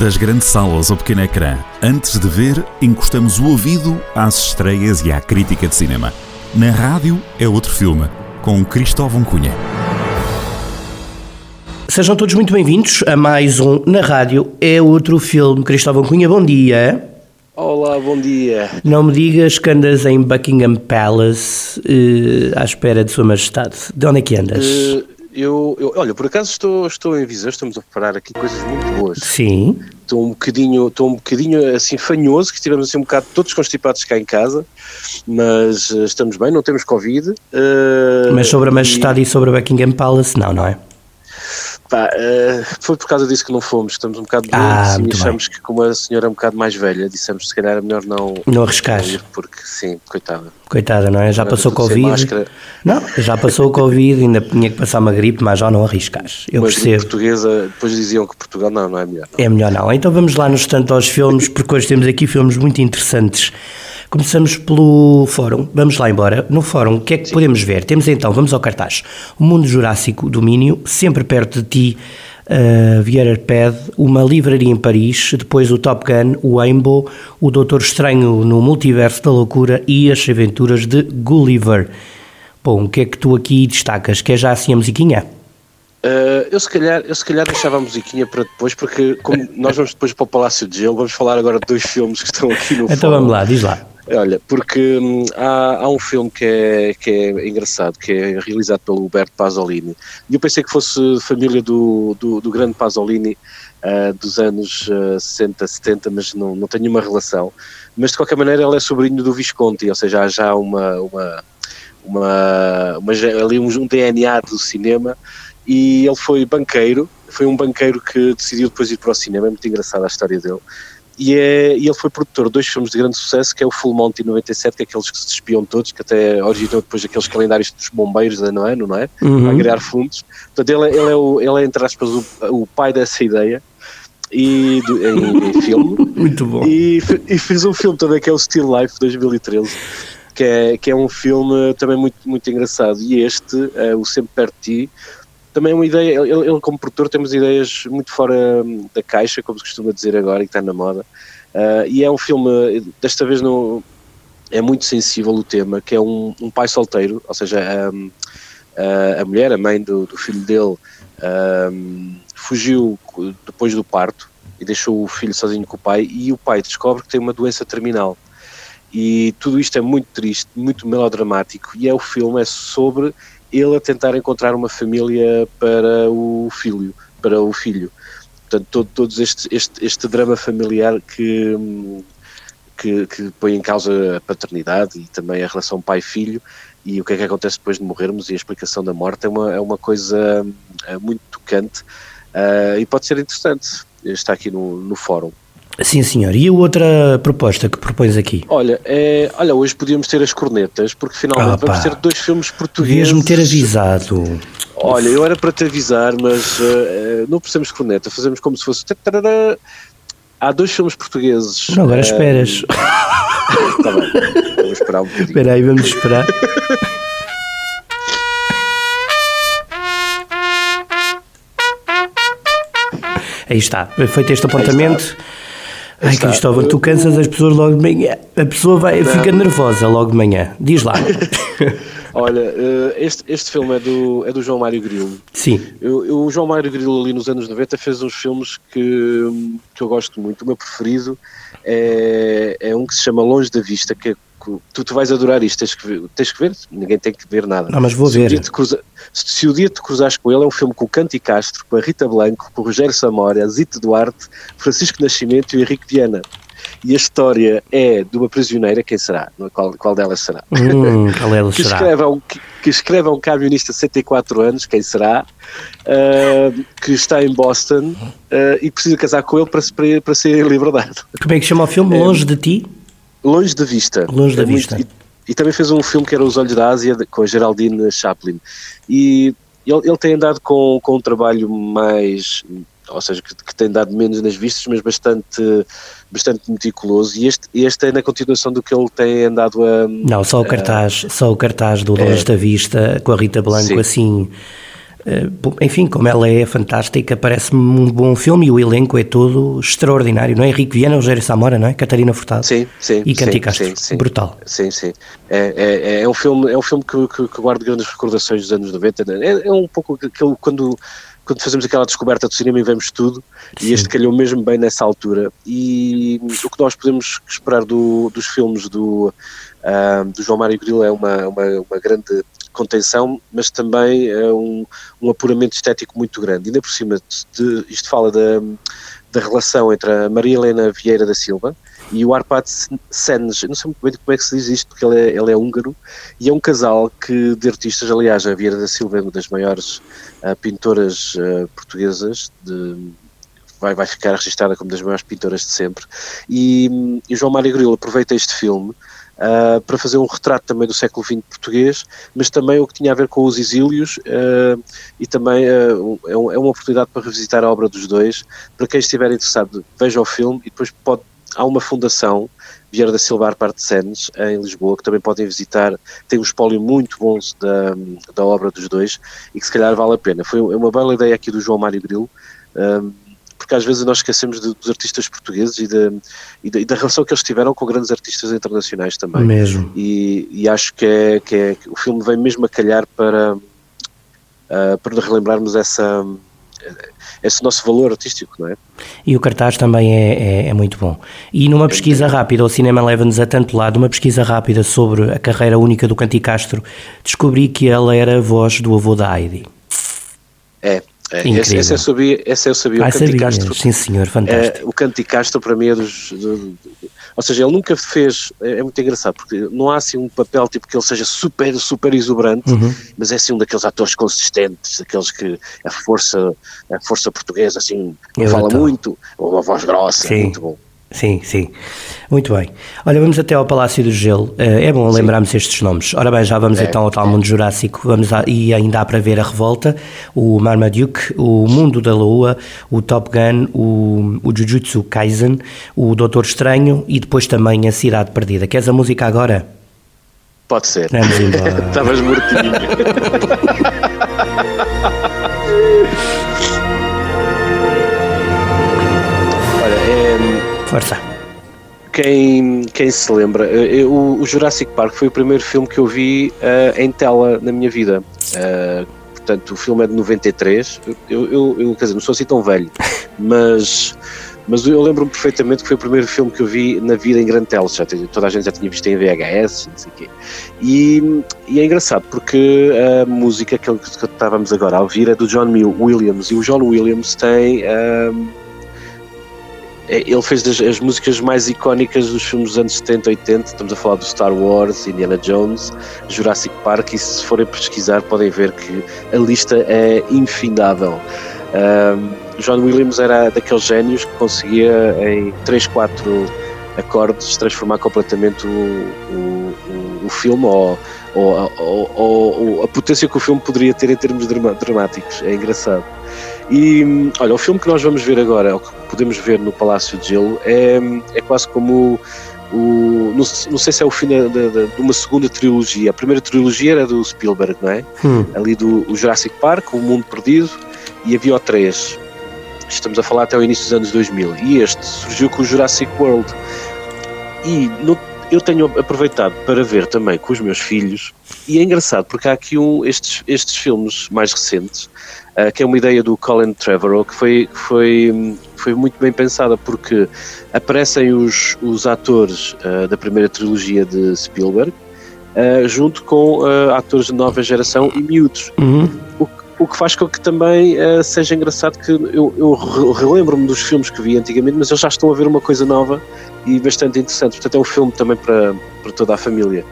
Das grandes salas ao pequeno ecrã, antes de ver, encostamos o ouvido às estreias e à crítica de cinema. Na rádio é outro filme, com Cristóvão Cunha. Sejam todos muito bem-vindos a mais um Na Rádio é outro filme. Cristóvão Cunha, bom dia. Olá, bom dia. Não me digas que andas em Buckingham Palace eh, à espera de Sua Majestade. De onde é que andas? Eh, eu, eu- olha, por acaso estou, estou em Viseu, estamos a preparar aqui coisas muito boas. Sim. Estou um bocadinho, estou um bocadinho assim fanhoso, que estivemos assim um bocado todos constipados cá em casa, mas eh, estamos bem, não temos Covid. eh, Mas sobre a Majestade e sobre Buckingham Palace, não, não é? Pá, eh, foi por causa disso que não fomos, estamos um bocado Ah, doentes e muito bem. achamos que como a senhora é um bocado mais velha, dissemos se calhar é melhor não, Não arriscar. porque sim, coitada. Coitada, não é? Já passou Tudo sem Covid. Não, já passou o Covid, ainda tinha que passar uma gripe, mas já não arriscas. Eu Mas percebo. portuguesa, depois diziam que Portugal não, não é melhor. É melhor não. Então vamos lá no instante aos filmes, porque hoje temos aqui filmes muito interessantes. Começamos pelo fórum. Vamos lá embora. No fórum, o que é que podemos ver? Temos então, vamos ao cartaz. O Mundo Jurássico, Domínio, sempre perto de ti, uh, Vieira Pad, uma livraria em Paris, depois o Top Gun, o Rainbow, o Doutor Estranho no Multiverso da Loucura e as aventuras de Gulliver. Bom, o que é que tu aqui destacas? Quer já assim a musiquinha? Uh, eu, se calhar, eu se calhar deixava a musiquinha para depois, porque como nós vamos depois para o Palácio de Gelo, vamos falar agora de dois filmes que estão aqui no Então fórum. vamos lá, diz lá. Olha, porque hum, há, há um filme que é, que é engraçado, que é realizado pelo Huberto Pasolini. E eu pensei que fosse família do, do, do grande Pasolini ah, dos anos ah, 60, 70, mas não, não nenhuma relação. Mas de qualquer maneira ele é sobrinho do Visconti, ou seja, há já uma, uma, uma, uma ali um, um DNA do cinema. E ele foi banqueiro, foi um banqueiro que decidiu depois ir para o cinema, é muito engraçada a história dele e, é, e ele foi produtor de dois filmes de grande sucesso, que é o Full Monty 97, que é aqueles que se despiam todos, que até originou depois aqueles calendários dos bombeiros ano a ano, não é? Uhum. Para criar fundos. Portanto, ele, é- ele, é, o, ele é, entre aspas, o, o pai dessa ideia e do- em, em filme. Muito bom. E, e fez um filme também que é o Still Life 2013, que é, que é um filme também muito, muito engraçado. E este, eh, o Sempre Perto de Ti, também é uma ideia. Ele, ele, como produtor, temos ideias muito fora hum, da caixa, como se costuma dizer agora, e que está na moda. Ah, e é um filme, desta vez não. É muito sensível o tema, que é um, um pai solteiro, ou seja, hum, a, a mulher, a mãe do, do filho dele, hum, fugiu depois do parto e deixou o filho sozinho com o pai, e o pai descobre que tem uma doença terminal. E tudo isto é muito triste, muito melodramático, e é o filme é sobre ele a tentar encontrar uma família para o filho, para o filho. Portanto, todo, todos este, este, este drama familiar que, que, que põe em causa a paternidade e também a relação pai-filho e o que é que acontece depois de morrermos e a explicação da morte é uma, é uma coisa é muito tocante ah, e pode ser interessante. Está aqui no, no fórum. Sim, senhor. E a outra proposta que propões aqui? Olha, é, olha, hoje podíamos ter as cornetas, porque finalmente pá. vamos ter dois filmes portugueses. Devias-me ter avisado. Olha, eu era para te avisar, mas eh, não precisamos de corneta, fazemos como se fosse. Há dois filmes portugueses. Não, agora eh, esperas. Tá bem, vamos esperar um bocadinho. Espera aí, vamos esperar. Aí está, feito este apontamento. Ai, está. Cristóvão, tu cansas as pessoas logo de manhã. A pessoa vai, fica nervosa logo de manhã. Diz lá. Olha, eh, este, este filme é do, é do João Mário Grilo. Sim. Eu, eu- o João Mário Grilo, ali nos anos 90, fez uns filmes que, que eu gosto muito. O meu preferido é, é um que se chama Longe da Vista, que é que tu, tu vais adorar isto, tens que, ver, tens que ver, ninguém tem que ver nada. Não, mas vou se O ver. dia te cruza- se, o dia te cruzares com ele, é um filme com o Canti Castro, com a Rita Blanco, com o Rogério Samora, Zito Duarte, Francisco Nascimento e o Henrique Viana. E a história é de uma prisioneira, quem será? É? Qual, qual delas será? Hum, qual é que será? escreve, um, que, que escreve a um camionista de 64 anos, quem será, ah, que está em Boston ah, e precisa casar com ele para, para, para ser em liberdade. Como é que chama o filme? Longe de ti? Longe de vista. Longe da É muito- vista. E, e também fez um filme que era Os Olhos da Ásia, com a Geraldine Chaplin. E ele, ele tem andado com, com um trabalho mais ou seja, que, que tem dado menos nas vistas, mas bastante, bastante meticuloso. E este, este é na continuação do que ele tem andado a. Não, só o cartaz, só o cartaz do Longe da Vista com a Rita Blanco Sim. assim enfim, como ela é fantástica, parece-me um bom filme e o elenco é todo extraordinário, não é? Henrique Viana, Rogério Samora, não é? Catarina Furtado. Sim, sim. E Canti Castro. sim, sim. Brutal. Sim, sim. É, é, é um filme, é um filme que, que, que guarda grandes recordações dos anos 90. É, é um pouco aquele quando quando fazemos aquela descoberta do cinema e vemos tudo, Sim. e este calhou mesmo bem nessa altura. E o que nós podemos esperar do, dos filmes do, uh, do João Mário Grilo é uma, uma, uma grande contenção, mas também é um, um apuramento estético muito grande. Ainda por cima, de, isto fala da, da relação entre a Maria Helena Vieira da Silva e o Arpad Senes, não sei muito bem como é que se diz isto, porque ele é, ele é húngaro, e é um casal que, de artistas, aliás, a Vieira da Silva é uma das maiores uh, pintoras uh, portuguesas, de, vai, vai ficar registrada como das maiores pintoras de sempre, e, e João Mário Grilo aproveita este filme Uh, para fazer um retrato também do século XX português, mas também o que tinha a ver com os exílios uh, e também uh, é, um, é, uma oportunidade para revisitar a obra dos dois. Para quem estiver interessado, veja o filme e depois pode há uma fundação, Vieira da Silva Parte Senes, em Lisboa, que também podem visitar, tem um espólio muito bom da, da obra dos dois e que se calhar vale a pena. Foi uma bela ideia aqui do João Mário Grilo, um, porque às vezes nós esquecemos de, dos artistas portugueses e, de, e, de, e, da relação que eles tiveram com grandes artistas internacionais também. Mesmo. E, e acho que, é, que é, o filme vem mesmo a calhar para, uh, para relembrarmos essa esse nosso valor artístico, não é? E o cartaz também é, é, é muito bom. E numa pesquisa rápida, o cinema leva-nos a tanto lado, uma pesquisa rápida sobre a carreira única do Canti Castro, descobri que ela era a voz do avô da Heidi. É, é, esse, esse, eu sabia, esse eu sabia. Ah, o Canti Castro, sim senhor, fantástico. É, o Canti Castro para mim é dos, do, ou seja, ele nunca fez, é, é, muito engraçado, porque não há assim um papel tipo que ele seja super, super exuberante, uhum. mas é assim um daqueles atores consistentes, daqueles que a força, a força portuguesa, assim, fala muito, ou uma voz grossa, Sim. muito bom. Sim, sim. Muito bem. Olha, vamos até ao Palácio do Gelo. Eh, é bom lembrarmos estes nomes. Ora bem, já vamos é, então ao tal mundo jurássico. Vamos a, e ainda há para ver a Revolta, o Marmaduke, o Mundo da Lua, o Top Gun, o, o Jujutsu Kaisen, o Doutor Estranho e depois também a Cidade Perdida. Queres a música agora? Pode ser. Vamos embora. Estavas mortinho. Força. Quem, quem se lembra, eu, eh, o Jurassic Park foi o primeiro filme que eu vi uh, em tela na minha vida. Uh, portanto, o filme é de 93. Eu, eu, eu, quer dizer, não sou assim tão velho, mas, mas eu lembro-me perfeitamente que foi o primeiro filme que eu vi na vida em grande tela. Já, toda a gente já tinha visto em VHS, não sei o quê. E, e é engraçado porque a música que, que estávamos agora a ouvir é do John Williams. E o John Williams tem. É, ele fez das, as músicas mais icónicas dos filmes dos anos 70 80. Estamos a falar do Star Wars, Indiana Jones, Jurassic Park. E se forem pesquisar, podem ver que a lista é infindável. Um, John Williams era daqueles génios que conseguia, em 3, 4 acordes, transformar completamente o, o, o, o filme ou, ou, ou, ou, a potência que o filme poderia ter em termos dramáticos. É engraçado. E olha, o filme que nós vamos ver agora, o que podemos ver no Palácio de Gelo, é, é quase como o, não, não, sei se é o fim de, de, de, uma segunda trilogia. A primeira trilogia era do Spielberg, não é? Hum. Ali do Jurassic Park, O Mundo Perdido, e havia o 3. Estamos a falar até o início dos anos 2000. E este surgiu com o Jurassic World. E no, eu tenho aproveitado para ver também com os meus filhos, e é engraçado porque há aqui um, estes, estes filmes mais recentes uh, que é uma ideia do Colin Trevorrow, que foi, foi, foi muito bem pensada, porque aparecem os, os atores uh, da primeira trilogia de Spielberg, uh, junto com atores de nova geração e miúdos. Uhum. O, o que faz com que também seja engraçado que eu, eu relembro-me dos filmes que vi antigamente, mas eles já estão a ver uma coisa nova e bastante interessante. Portanto, é um filme também para, para toda a família.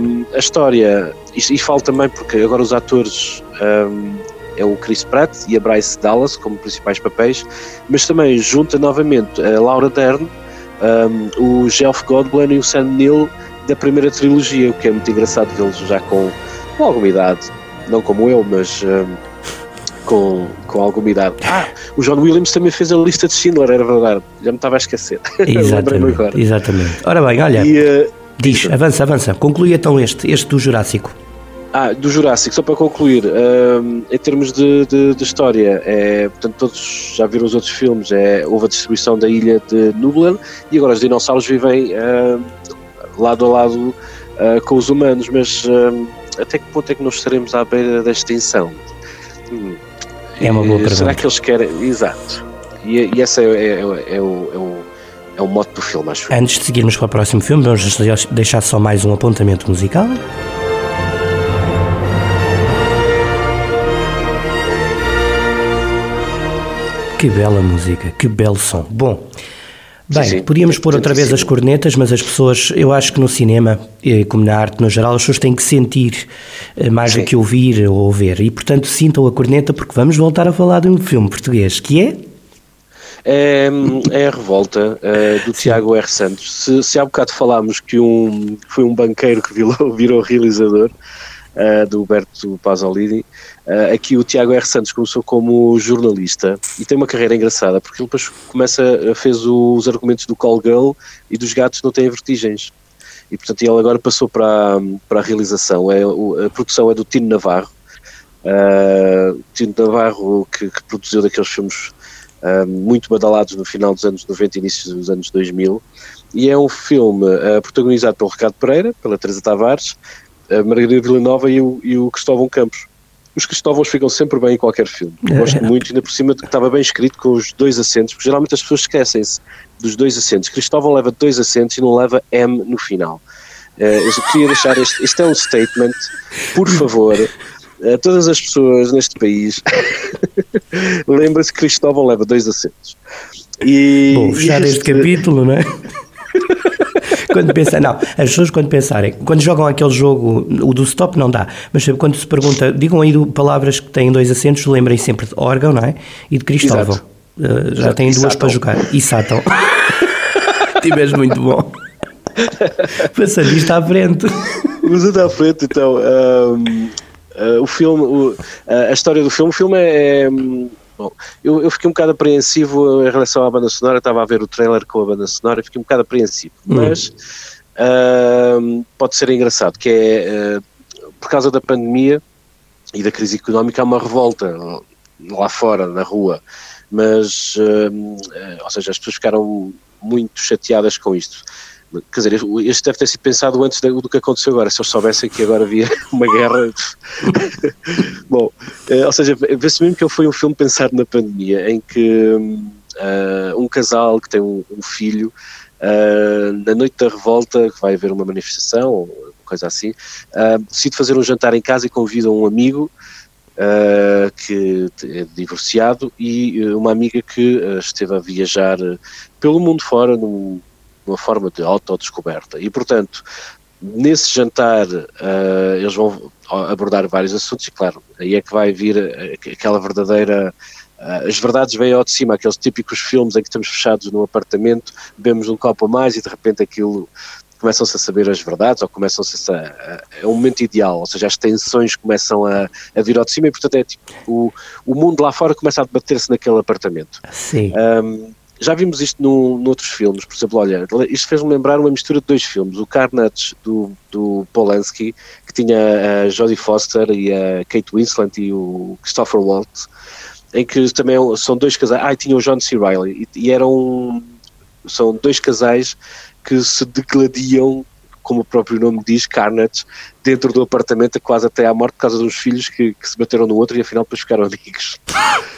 Um, a história, e, e falo também porque agora os atores um, é o Chris Pratt e a Bryce Dallas como principais papéis, mas também junta novamente a Laura Dern, um, o Jeff Goldblum e o Sam Neill da primeira trilogia, o que é muito engraçado vê-los já com, com alguma idade, não como eu, mas um, com, com alguma idade. Ah, o John Williams também fez a lista de Schindler, era verdade, já me estava a esquecer. Exatamente, exatamente. Ora bem, olha, e, uh, diz, avança, avança, conclui então este, este do Jurássico. Ah, do Jurássico, só para concluir, um, em termos de, de, de, história, é, portanto, todos já viram os outros filmes, é, houve a distribuição da ilha de Nublan e agora os dinossauros vivem uh, lado a lado uh, com os humanos, mas uh, até que ponto é que nós estaremos à beira da extinção? Hum. É uma boa pergunta. Será que eles querem. Exato. E, e esse é, é, é, é o, é o é o mote do filme, acho. Antes de seguirmos para o próximo filme, vamos deixar só mais um apontamento musical. Que bela música, que belo som. Bom, bem, sim, sim. podíamos pôr outra vez as cornetas, mas as pessoas, eu acho que no cinema, eh, como na arte no geral, as pessoas têm que sentir eh, mais sim. do que ouvir ou ver. E, portanto, sintam a corneta porque vamos voltar a falar de um filme português, que é... É, é a revolta uh, do Tiago R. Santos. Se, se há bocado falámos que um, foi um banqueiro que virou, virou realizador, uh, do Huberto Pasolini. Uh, aqui o Tiago R. Santos começou como jornalista e tem uma carreira engraçada, porque ele depois começa, fez os argumentos do Call Girl e dos gatos não têm vertigens. E portanto ele agora passou para, para a realização. É, a produção é do Tino Navarro. Uh, Tino Navarro que, que, produziu daqueles filmes uh, muito badalados no final dos anos 90 e início dos anos 2000 e é um filme uh, protagonizado pelo Ricardo Pereira, pela Teresa Tavares a Margarida Villanova e o, e o Cristóvão Campos. Os Cristóvãos ficam sempre bem em qualquer filme. Gosto muito, ainda por cima que estava bem escrito com os dois acentos, porque geralmente as pessoas esquecem-se dos dois acentos. Cristóvão leva dois acentos e não leva M no final. Uh, eu queria deixar este, este é um statement, por favor, a todas as pessoas neste país, lembre-se que Cristóvão leva dois acentos. E, Bom, fechar este, este capítulo, não é? quando pensa, não, as pessoas quando pensarem, quando jogam aquele jogo, o do stop não dá, mas quando se pergunta, digam aí palavras que têm dois acentos, lembrem sempre de órgão, não é? E de Cristóvão. Uh, já têm duas para jogar. E Sátão. Tiveste muito bom. Passando isto à frente. Passando à frente, então. Um, uh, o filme, o, uh, a história do filme, o filme é, é Bom, eu, eu, fiquei um bocado apreensivo em relação à banda sonora, estava a ver o trailer com a banda sonora e fiquei um bocado apreensivo, hum. mas uh, pode ser engraçado, que é uh, por causa da pandemia e da crise económica há uma revolta lá fora, na rua, mas, uh, ou seja, as pessoas ficaram muito chateadas com isto. Quer dizer, este deve ter sido pensado antes do que aconteceu agora. Se eles soubessem que agora havia uma guerra. Bom, eh, ou seja, vê-se mesmo que foi um filme pensado na pandemia, em que uh, um casal que tem um, um filho, uh, na noite da revolta, que vai haver uma manifestação, ou coisa assim, uh, decide fazer um jantar em casa e convida um amigo. Uh, que é divorciado e uma amiga que esteve a viajar pelo mundo fora num, uma forma de autodescoberta. E, portanto, nesse jantar uh, eles vão abordar vários assuntos e, claro, aí é que vai vir aquela verdadeira. Uh, as verdades vêm ao de cima, aqueles típicos filmes em que estamos fechados num apartamento, bebemos um copo a mais e de repente aquilo começam-se a saber as verdades ou começam-se a, É um momento ideal, ou seja, as tensões começam a, a vir ao de cima e, portanto, é tipo. O, o mundo lá fora começa a debater-se naquele apartamento. Sim. Um, já vimos isto no, noutros filmes, por exemplo, olha, isto fez-me lembrar uma mistura de dois filmes, o Carnage do, do Polanski, que tinha a Jodie Foster e a Kate Winslet e o Christopher Waltz, em que também é são dois casais, ah, e tinha o John C. Reilly, e, e eram, são dois casais que se degladiam como o próprio nome diz, Carnage, dentro do apartamento quase até à morte por causa dos filhos que, que se bateram no outro e afinal depois ficaram amigos.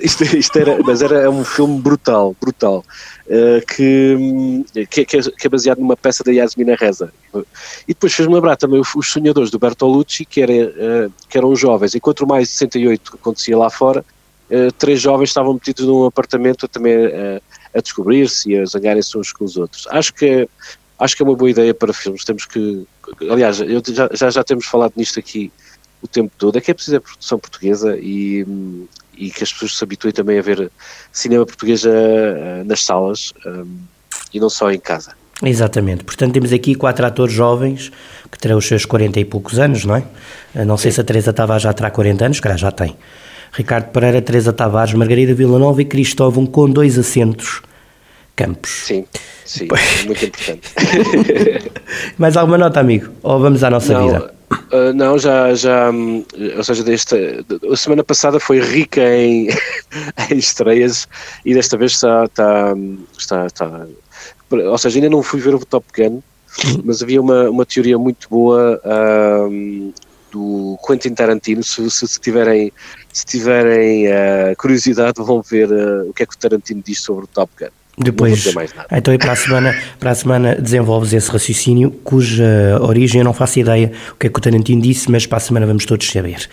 Isto, isto, era, mas era um filme brutal, brutal, uh, que, que, que, é baseado numa peça da Yasmina Reza. E depois fez-me lembrar também os sonhadores do Bertolucci, que, era, uh, que eram jovens. Enquanto mais de 68 acontecia lá fora, uh, três jovens estavam metidos num apartamento também a descobrir-se e a zangarem-se uns com os outros. Acho que, acho que é uma boa ideia para filmes. Temos que, aliás, eu já, já, já temos falado nisto aqui o tempo todo, é que é preciso a produção portuguesa e, e que as pessoas se habituem também a ver cinema português uh, nas salas um, e não só em casa. Exatamente, portanto temos aqui quatro atores jovens que terão os seus 40 e poucos anos, não é? Eh, não sei Sim. se a Teresa Tavares já terá 40 anos, cara já tem. Ricardo Pereira, Teresa Tavares, Margarida Villanova e Cristóvão com dois assentos campos. Sim, sim, muito importante. Mais alguma nota, amigo? Ou vamos à nossa não, vida? Uh, não, já, já, hum, ou seja, desta, a semana passada foi rica em, em estreias e desta vez está, está, está, está, ou seja, ainda não fui ver o Top Gun, mas havia uma, uma teoria muito boa um, do Quentin Tarantino, se, se tiverem, se tiverem uh, curiosidade vão ver uh, o que é que o Tarantino diz sobre o Top Gun. Depois, então e para a semana, para a semana desenvolves esse raciocínio, cuja origem eu não faço ideia o que é que o Tarantino disse, mas para a semana vamos todos saber.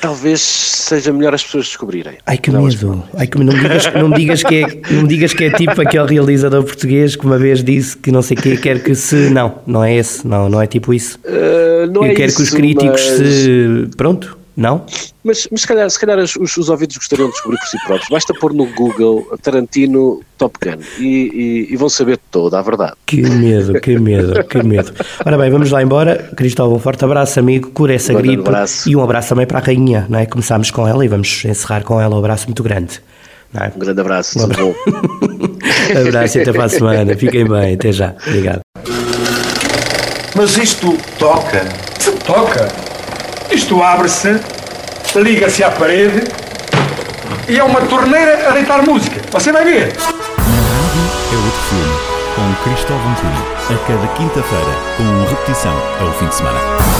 Talvez seja melhor as pessoas descobrirem. Ai que não medo, Ai, que, não, me digas, não, me digas que é, não digas que é tipo aquele realizador português que uma vez disse que não sei o que quer que se. Não, não é esse, não, não é tipo isso. Uh, não eu é quero isso, que os críticos mas... se. Pronto, não? Mas, mas se calhar, se calhar os, os ouvidos gostariam de descobrir por si próprios. Basta pôr no Google Tarantino Top Gun e, e, e, vão saber toda a verdade. Que medo, que medo, que medo. Ora bem, vamos lá embora. Cristóvão, um forte abraço, amigo. Cura essa Um gripe. abraço. E um abraço também para a rainha, não é? Começámos com ela e vamos encerrar com ela um abraço muito grande. Não é? Um grande abraço, Um bom. abraço e até para a semana. Fiquem bem, até já. Obrigado. Mas isto toca. Toca. Isto abre-se, liga-se à parede e é uma torneira a deitar música. Você vai ver. Rádio é outro filme, com Cristóvão Cunha. A cada quinta-feira, com repetição ao fim de semana.